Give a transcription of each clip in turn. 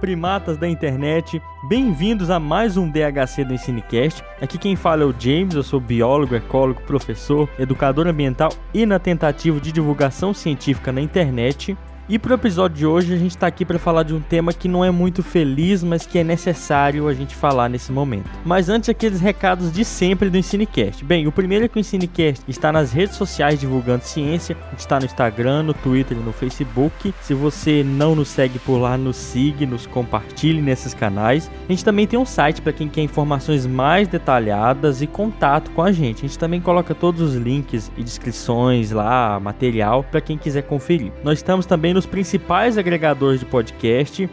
Primatas da internet! Bem-vindos a mais um DHC do Ensinecast. Aqui quem fala é o James, eu sou biólogo, ecólogo, professor, educador ambiental e na tentativa de divulgação científica na internet. E para o episódio de hoje a gente está aqui para falar de um tema que não é muito feliz, mas que é necessário a gente falar nesse momento. Mas antes aqueles recados de sempre do Ensinecast. Bem, o primeiro é que o Ensinecast está nas redes sociais divulgando ciência. A gente está no Instagram, no Twitter e no Facebook. Se você não nos segue por lá, nos siga, nos compartilhe nesses canais. A gente também tem um site para quem quer informações mais detalhadas e contato com a gente. A gente também coloca todos os links e descrições lá, material para quem quiser conferir. Nós estamos também no nos principais agregadores de podcast,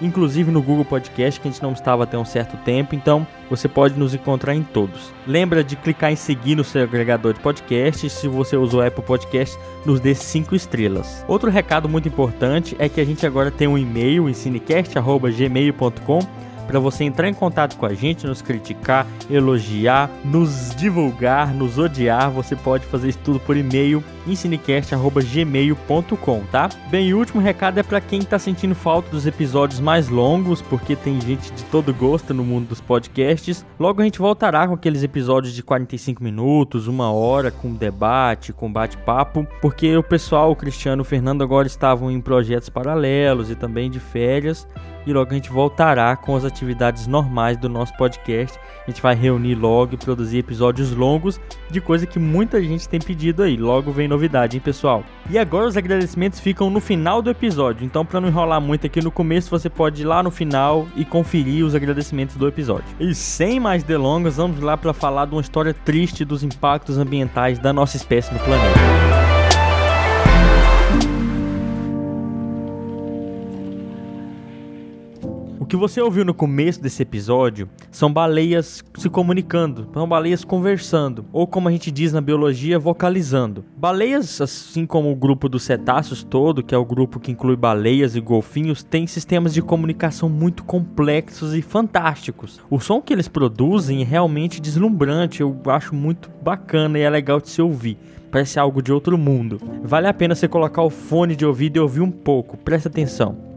inclusive no Google Podcast, que a gente não estava até um certo tempo, então você pode nos encontrar em todos. Lembra de clicar em seguir no seu agregador de podcast, se você usou Apple Podcast, nos dê 5 estrelas. Outro recado muito importante é que a gente agora tem um e-mail, ensinecast.gmail.com para você entrar em contato com a gente, nos criticar, elogiar, nos divulgar, nos odiar. Você pode fazer isso tudo por e-mail ensinecast@gmail.com, tá? Bem, o último recado é para quem está sentindo falta dos episódios mais longos, porque tem gente de todo gosto no mundo dos podcasts. Logo a gente voltará com aqueles episódios de 45 minutos, uma hora, com debate, com bate-papo, porque o pessoal, o Cristiano e o Fernando agora estavam em projetos paralelos e também de férias e logo a gente voltará com as atividades normais do nosso podcast. A gente vai reunir logo e produzir episódios longos de coisa que muita gente tem pedido aí. Logo vem novidade, hein, pessoal? E agora os agradecimentos ficam no final do episódio. Então, para não enrolar muito aqui no começo, você pode ir lá no final e conferir os agradecimentos do episódio. E sem mais delongas, vamos lá para falar de uma história triste dos impactos ambientais da nossa espécie no planeta. Que você ouviu no começo desse episódio são baleias se comunicando, são baleias conversando, ou como a gente diz na biologia, vocalizando. Baleias, assim como o grupo dos cetáceos todo, que é o grupo que inclui baleias e golfinhos, tem sistemas de comunicação muito complexos e fantásticos. O som que eles produzem é realmente deslumbrante, eu acho muito bacana e é legal de se ouvir parece algo de outro mundo. Vale a pena você colocar o fone de ouvido e ouvir um pouco, presta atenção.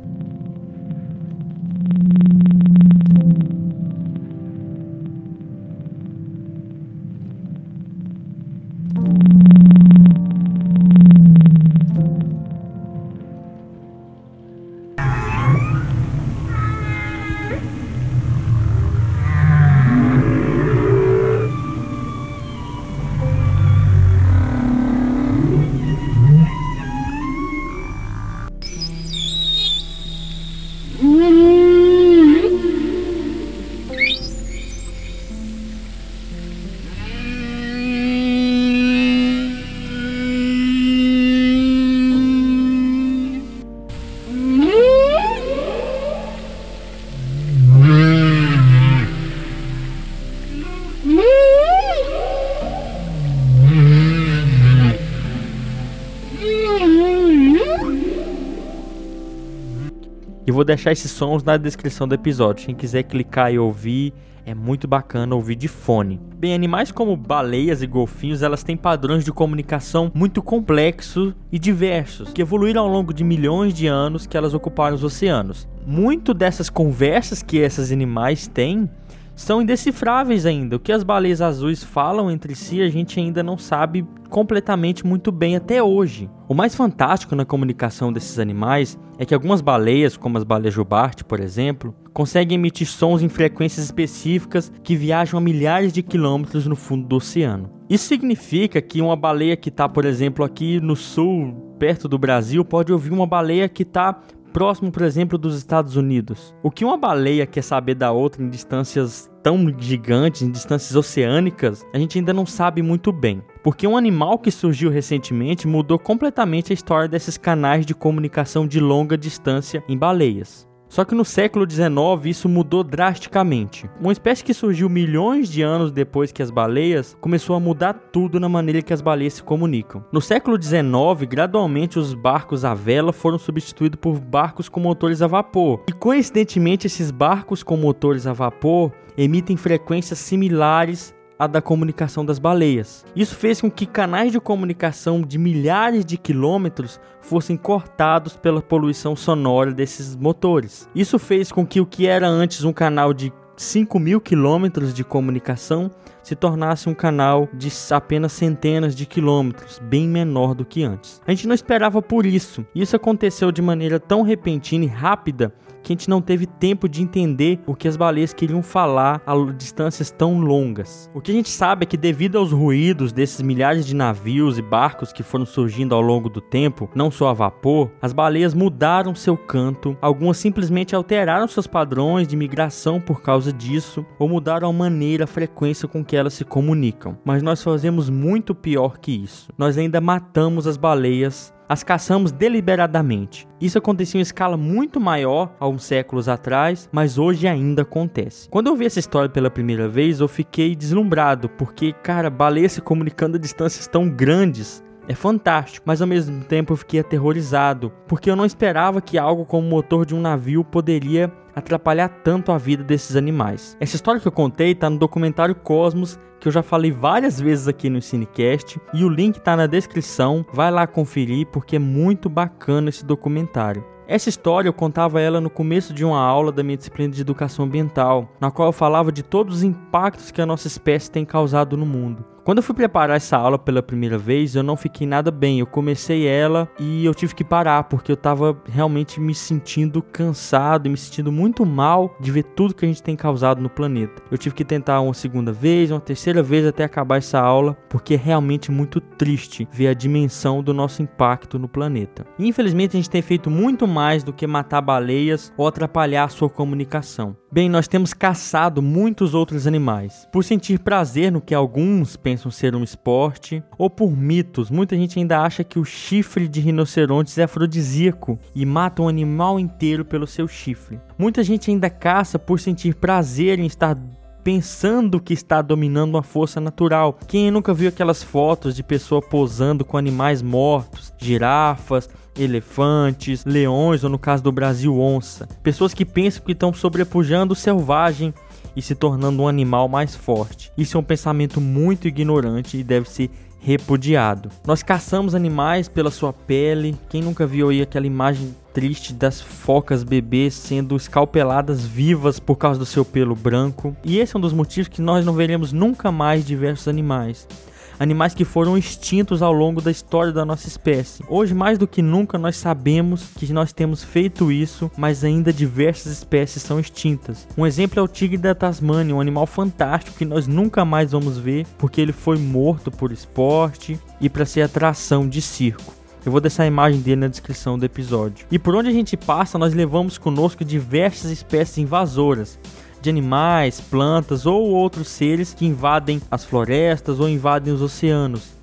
E vou deixar esses sons na descrição do episódio. Quem quiser clicar e ouvir, é muito bacana ouvir de fone. Bem, animais como baleias e golfinhos, elas têm padrões de comunicação muito complexos e diversos, que evoluíram ao longo de milhões de anos que elas ocuparam os oceanos. Muito dessas conversas que esses animais têm são indecifráveis ainda. O que as baleias azuis falam entre si a gente ainda não sabe completamente muito bem até hoje. O mais fantástico na comunicação desses animais é que algumas baleias, como as baleias jubarte, por exemplo, conseguem emitir sons em frequências específicas que viajam a milhares de quilômetros no fundo do oceano. Isso significa que uma baleia que está, por exemplo, aqui no sul, perto do Brasil, pode ouvir uma baleia que está próximo, por exemplo, dos Estados Unidos. O que uma baleia quer saber da outra em distâncias tão gigantes, em distâncias oceânicas, a gente ainda não sabe muito bem. Porque um animal que surgiu recentemente mudou completamente a história desses canais de comunicação de longa distância em baleias. Só que no século XIX isso mudou drasticamente. Uma espécie que surgiu milhões de anos depois que as baleias começou a mudar tudo na maneira que as baleias se comunicam. No século XIX, gradualmente os barcos à vela foram substituídos por barcos com motores a vapor. E coincidentemente esses barcos com motores a vapor emitem frequências similares a da comunicação das baleias. Isso fez com que canais de comunicação de milhares de quilômetros fossem cortados pela poluição sonora desses motores. Isso fez com que o que era antes um canal de 5 mil quilômetros de comunicação se tornasse um canal de apenas centenas de quilômetros, bem menor do que antes. A gente não esperava por isso. Isso aconteceu de maneira tão repentina e rápida que a gente não teve tempo de entender o que as baleias queriam falar a distâncias tão longas. O que a gente sabe é que, devido aos ruídos desses milhares de navios e barcos que foram surgindo ao longo do tempo, não só a vapor, as baleias mudaram seu canto, algumas simplesmente alteraram seus padrões de migração por causa disso, ou mudaram a maneira, a frequência com que elas se comunicam. Mas nós fazemos muito pior que isso. Nós ainda matamos as baleias as caçamos deliberadamente. Isso acontecia em escala muito maior há uns séculos atrás, mas hoje ainda acontece. Quando eu vi essa história pela primeira vez, eu fiquei deslumbrado, porque, cara, baleias se comunicando a distâncias tão grandes é fantástico, mas ao mesmo tempo eu fiquei aterrorizado, porque eu não esperava que algo como o motor de um navio poderia atrapalhar tanto a vida desses animais. Essa história que eu contei está no documentário Cosmos, que eu já falei várias vezes aqui no Cinecast, e o link está na descrição. Vai lá conferir porque é muito bacana esse documentário. Essa história eu contava ela no começo de uma aula da minha disciplina de educação ambiental, na qual eu falava de todos os impactos que a nossa espécie tem causado no mundo. Quando eu fui preparar essa aula pela primeira vez, eu não fiquei nada bem. Eu comecei ela e eu tive que parar porque eu estava realmente me sentindo cansado e me sentindo muito mal de ver tudo que a gente tem causado no planeta. Eu tive que tentar uma segunda vez, uma terceira vez até acabar essa aula, porque é realmente muito triste ver a dimensão do nosso impacto no planeta. Infelizmente, a gente tem feito muito mais do que matar baleias ou atrapalhar a sua comunicação. Bem, nós temos caçado muitos outros animais. Por sentir prazer no que alguns pensam ser um esporte, ou por mitos, muita gente ainda acha que o chifre de rinocerontes é afrodisíaco e mata um animal inteiro pelo seu chifre. Muita gente ainda caça por sentir prazer em estar pensando que está dominando uma força natural. Quem nunca viu aquelas fotos de pessoa posando com animais mortos, girafas, elefantes, leões ou no caso do Brasil, onça. Pessoas que pensam que estão sobrepujando o selvagem e se tornando um animal mais forte. Isso é um pensamento muito ignorante e deve ser repudiado. Nós caçamos animais pela sua pele. Quem nunca viu aí aquela imagem triste das focas bebês sendo escalpeladas vivas por causa do seu pelo branco? E esse é um dos motivos que nós não veremos nunca mais diversos animais animais que foram extintos ao longo da história da nossa espécie. Hoje, mais do que nunca, nós sabemos que nós temos feito isso, mas ainda diversas espécies são extintas. Um exemplo é o tigre da Tasmânia, um animal fantástico que nós nunca mais vamos ver porque ele foi morto por esporte e para ser atração de circo. Eu vou deixar a imagem dele na descrição do episódio. E por onde a gente passa, nós levamos conosco diversas espécies invasoras de animais, plantas ou outros seres que invadem as florestas ou invadem os oceanos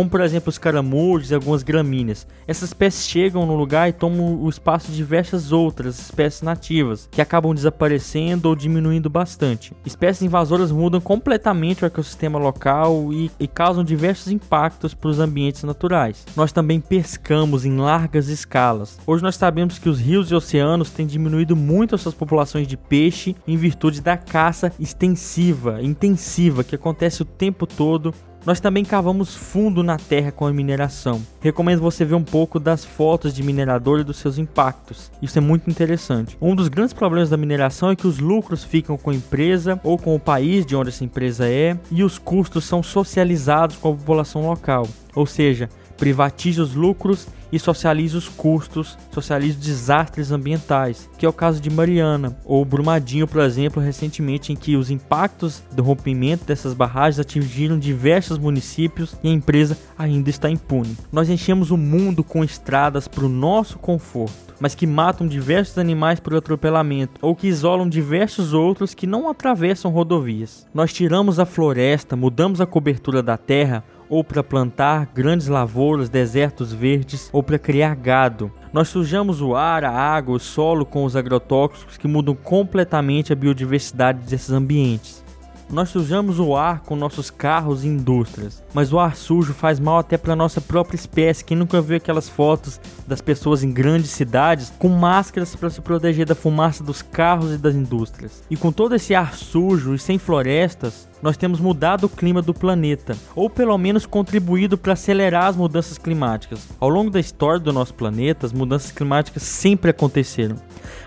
como por exemplo os caramujos e algumas gramíneas. Essas espécies chegam no lugar e tomam o espaço de diversas outras espécies nativas, que acabam desaparecendo ou diminuindo bastante. Espécies invasoras mudam completamente o ecossistema local e, e causam diversos impactos para os ambientes naturais. Nós também pescamos em largas escalas. Hoje nós sabemos que os rios e oceanos têm diminuído muito as suas populações de peixe em virtude da caça extensiva, intensiva, que acontece o tempo todo nós também cavamos fundo na terra com a mineração. Recomendo você ver um pouco das fotos de minerador e dos seus impactos. Isso é muito interessante. Um dos grandes problemas da mineração é que os lucros ficam com a empresa ou com o país de onde essa empresa é e os custos são socializados com a população local. Ou seja, privatize os lucros e socializa os custos, socializa os desastres ambientais, que é o caso de Mariana ou Brumadinho, por exemplo, recentemente, em que os impactos do rompimento dessas barragens atingiram diversos municípios e a empresa ainda está impune. Nós enchemos o mundo com estradas para o nosso conforto, mas que matam diversos animais por atropelamento ou que isolam diversos outros que não atravessam rodovias. Nós tiramos a floresta, mudamos a cobertura da terra ou para plantar grandes lavouras, desertos verdes, ou para criar gado. Nós sujamos o ar, a água, o solo com os agrotóxicos que mudam completamente a biodiversidade desses ambientes. Nós sujamos o ar com nossos carros e indústrias, mas o ar sujo faz mal até para nossa própria espécie. Quem nunca viu aquelas fotos das pessoas em grandes cidades com máscaras para se proteger da fumaça dos carros e das indústrias? E com todo esse ar sujo e sem florestas, nós temos mudado o clima do planeta, ou pelo menos contribuído para acelerar as mudanças climáticas. Ao longo da história do nosso planeta, as mudanças climáticas sempre aconteceram,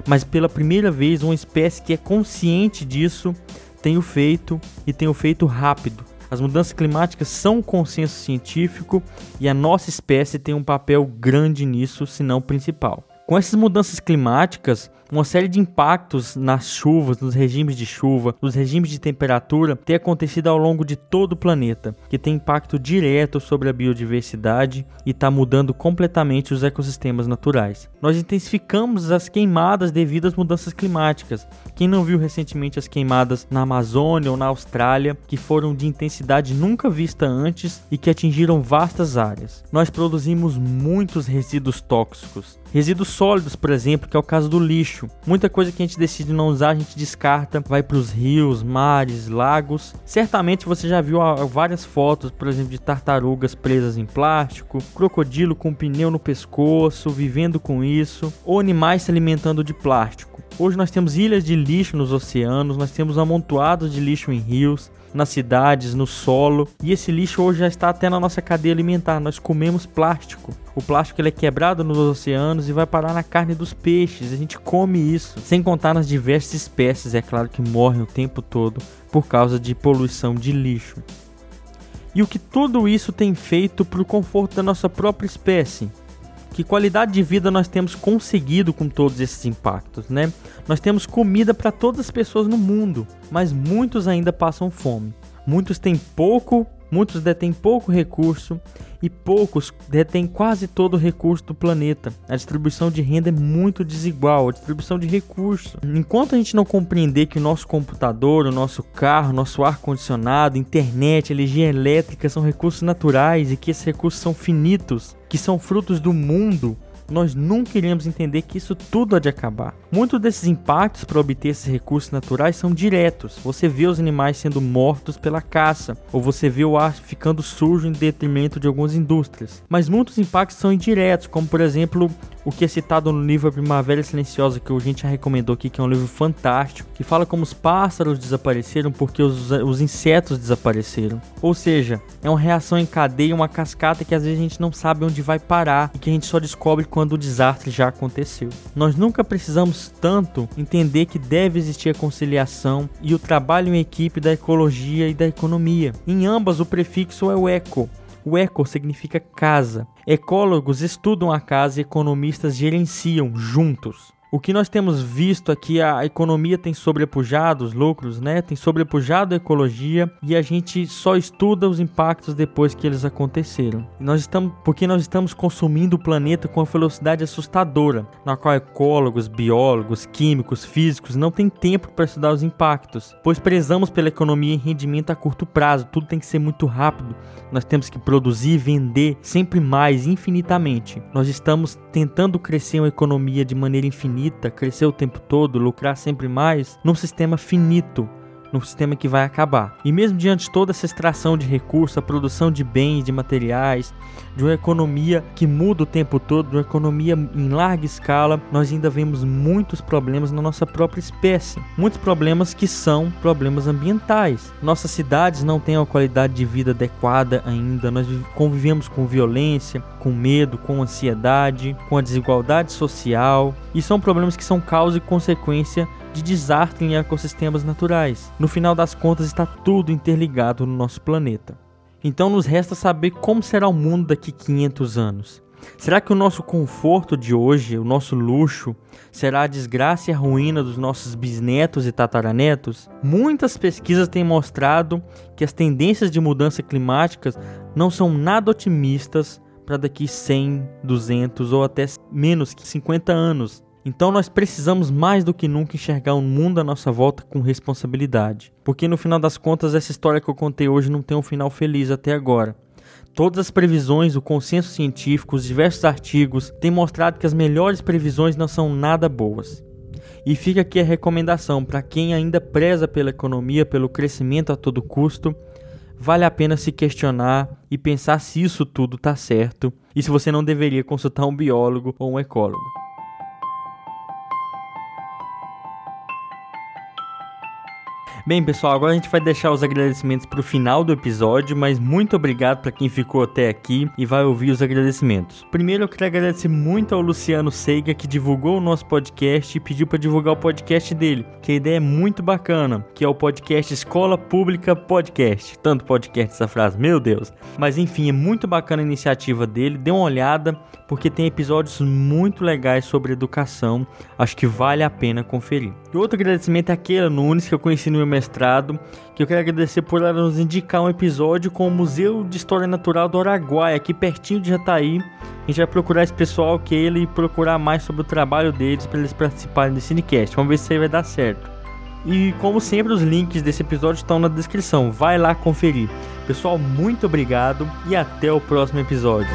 mas pela primeira vez, uma espécie que é consciente disso tem o feito e tem o feito rápido. As mudanças climáticas são um consenso científico e a nossa espécie tem um papel grande nisso, se não principal. Com essas mudanças climáticas, uma série de impactos nas chuvas, nos regimes de chuva, nos regimes de temperatura tem acontecido ao longo de todo o planeta, que tem impacto direto sobre a biodiversidade e está mudando completamente os ecossistemas naturais. Nós intensificamos as queimadas devido às mudanças climáticas. Quem não viu recentemente as queimadas na Amazônia ou na Austrália, que foram de intensidade nunca vista antes e que atingiram vastas áreas? Nós produzimos muitos resíduos tóxicos, resíduos sólidos, por exemplo, que é o caso do lixo lixo. Muita coisa que a gente decide não usar, a gente descarta, vai para os rios, mares, lagos. Certamente você já viu várias fotos, por exemplo, de tartarugas presas em plástico, crocodilo com pneu no pescoço, vivendo com isso, ou animais se alimentando de plástico. Hoje nós temos ilhas de lixo nos oceanos, nós temos amontoados de lixo em rios, nas cidades, no solo. E esse lixo hoje já está até na nossa cadeia alimentar. Nós comemos plástico. O plástico ele é quebrado nos oceanos e vai parar na carne dos peixes. A gente come isso. Sem contar nas diversas espécies, é claro, que morrem o tempo todo por causa de poluição de lixo. E o que tudo isso tem feito para o conforto da nossa própria espécie? Que qualidade de vida nós temos conseguido com todos esses impactos, né? Nós temos comida para todas as pessoas no mundo, mas muitos ainda passam fome. Muitos têm pouco Muitos detêm pouco recurso e poucos detêm quase todo o recurso do planeta. A distribuição de renda é muito desigual, a distribuição de recursos. Enquanto a gente não compreender que o nosso computador, o nosso carro, o nosso ar-condicionado, internet, energia elétrica são recursos naturais e que esses recursos são finitos, que são frutos do mundo, nós nunca iremos entender que isso tudo há de acabar. Muitos desses impactos para obter esses recursos naturais são diretos. Você vê os animais sendo mortos pela caça, ou você vê o ar ficando sujo em detrimento de algumas indústrias. Mas muitos impactos são indiretos, como por exemplo o que é citado no livro Primavera Silenciosa, que a gente já recomendou aqui, que é um livro fantástico, que fala como os pássaros desapareceram porque os, os insetos desapareceram. Ou seja, é uma reação em cadeia, uma cascata que às vezes a gente não sabe onde vai parar e que a gente só descobre quando o desastre já aconteceu. Nós nunca precisamos tanto entender que deve existir a conciliação e o trabalho em equipe da ecologia e da economia. Em ambas, o prefixo é o eco, o eco significa casa. Ecólogos estudam a casa e economistas gerenciam juntos. O que nós temos visto aqui, a economia tem sobrepujado os lucros, né? Tem sobrepujado a ecologia e a gente só estuda os impactos depois que eles aconteceram. nós estamos, porque nós estamos consumindo o planeta com uma velocidade assustadora, na qual ecólogos, biólogos, químicos, físicos não têm tempo para estudar os impactos, pois prezamos pela economia em rendimento a curto prazo. Tudo tem que ser muito rápido. Nós temos que produzir e vender sempre mais, infinitamente. Nós estamos tentando crescer uma economia de maneira infinita infinita, crescer o tempo todo, lucrar sempre mais, num sistema finito, num sistema que vai acabar. E mesmo diante de toda essa extração de recursos, a produção de bens, de materiais, de uma economia que muda o tempo todo, de uma economia em larga escala, nós ainda vemos muitos problemas na nossa própria espécie. Muitos problemas que são problemas ambientais. Nossas cidades não têm uma qualidade de vida adequada ainda, nós convivemos com violência, com medo, com ansiedade, com a desigualdade social, e são problemas que são causa e consequência de desastre em ecossistemas naturais. No final das contas, está tudo interligado no nosso planeta. Então nos resta saber como será o mundo daqui 500 anos. Será que o nosso conforto de hoje, o nosso luxo, será a desgraça e a ruína dos nossos bisnetos e tataranetos? Muitas pesquisas têm mostrado que as tendências de mudança climáticas não são nada otimistas para daqui 100, 200 ou até menos que 50 anos. Então nós precisamos mais do que nunca enxergar o mundo à nossa volta com responsabilidade. Porque no final das contas, essa história que eu contei hoje não tem um final feliz até agora. Todas as previsões, o consenso científico, os diversos artigos têm mostrado que as melhores previsões não são nada boas. E fica aqui a recomendação para quem ainda preza pela economia, pelo crescimento a todo custo, vale a pena se questionar e pensar se isso tudo está certo e se você não deveria consultar um biólogo ou um ecólogo. Bem, pessoal, agora a gente vai deixar os agradecimentos para o final do episódio, mas muito obrigado para quem ficou até aqui e vai ouvir os agradecimentos. Primeiro, eu quero agradecer muito ao Luciano Seiga que divulgou o nosso podcast e pediu para divulgar o podcast dele, que a ideia é muito bacana, que é o podcast Escola Pública Podcast. Tanto podcast essa frase, meu Deus. Mas enfim, é muito bacana a iniciativa dele. Dê uma olhada, porque tem episódios muito legais sobre educação. Acho que vale a pena conferir. E outro agradecimento é a Keila Nunes, que eu conheci no meu mestrado, que eu quero agradecer por ela nos indicar um episódio com o Museu de História Natural do Araguaia, aqui pertinho de Jataí. A gente vai procurar esse pessoal, ele e procurar mais sobre o trabalho deles para eles participarem desse Cinecast. Vamos ver se aí vai dar certo. E como sempre, os links desse episódio estão na descrição. Vai lá conferir. Pessoal, muito obrigado e até o próximo episódio.